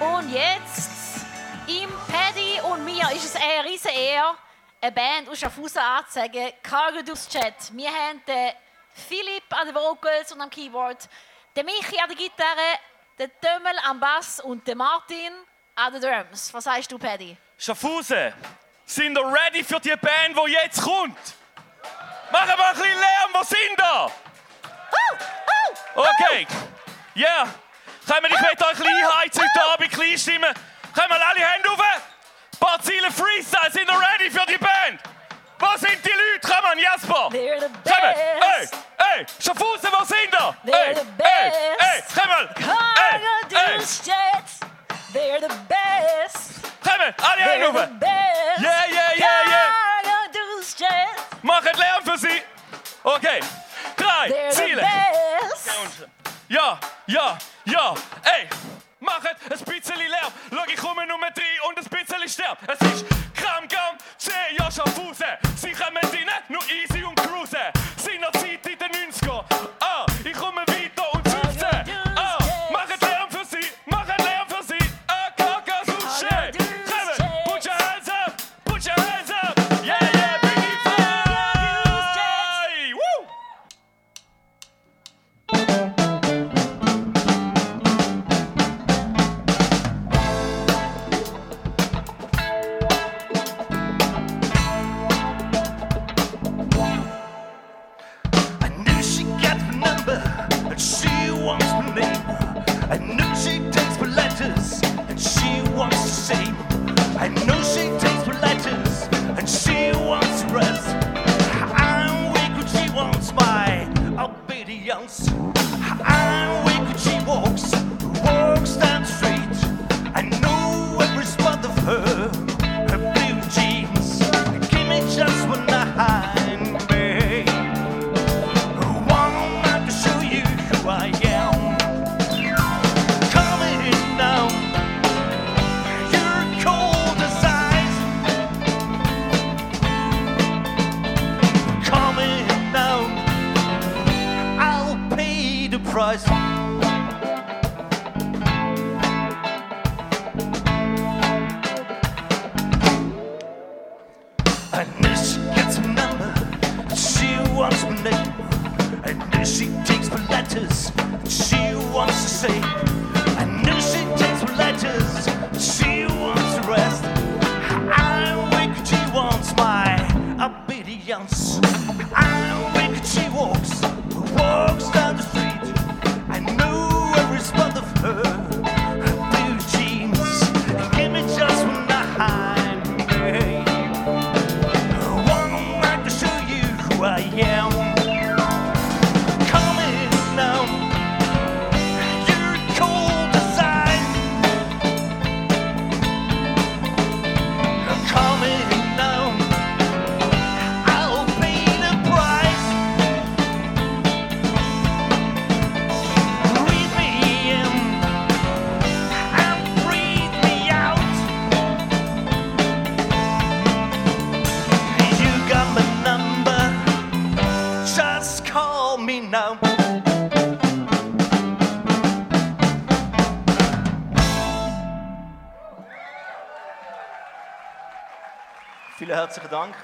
Und jetzt, im Paddy und mir ist es eine riesige Ehre, eine Band aus Schaffhausen anzusagen, Cargo durchs Chat. Wir haben den Philipp an den Vocals und am Keyboard, den Michi an der Gitarre, den Tömmel am Bass und den Martin an den Drums. Was sagst du, Paddy? Schaffhausen, sind ihr ready für die Band, die jetzt kommt? Machen wir ein bisschen Lärm, wo sind da? Okay, ja. Yeah. Können wir, ich möchte euch ein bisschen einheizen heute Abend, klein stimmen. Können wir alle Hände auf? Ein paar Ziele Freestyle, sind ihr ready für die Band? Wo sind die Leute? Komm an, Jasper! They're the Kommen! Best! hey! Schaffhausen, wo sind ihr? They're Hey, the best. hey! Komm mal! Chat. They're the best! Kommen, alle Hände the best! Yeah, yeah, yeah, yeah! Durchs Chat. Macht Lärm für sie! Okay, drei They're the Ziele! best! Ja, ja, ja, ey! Macht ein bisschen Lärm! Schau, ich komme Nummer drei und ein bisschen sterb! Es ist Kram, Gam, C, ja, Schaffhausen! Sie kommen I know she takes my letters and she wants to say. I know she takes my letters and she wants to rest. I'm weak when she wants my obedience. I'm weak when she walks price. I know she gets my number, she wants my name. I know she takes my letters, she wants to say. I know she takes my letters, she wants to rest. I'm weak, she wants my obedience. nou? Vielen herzlichen Dank.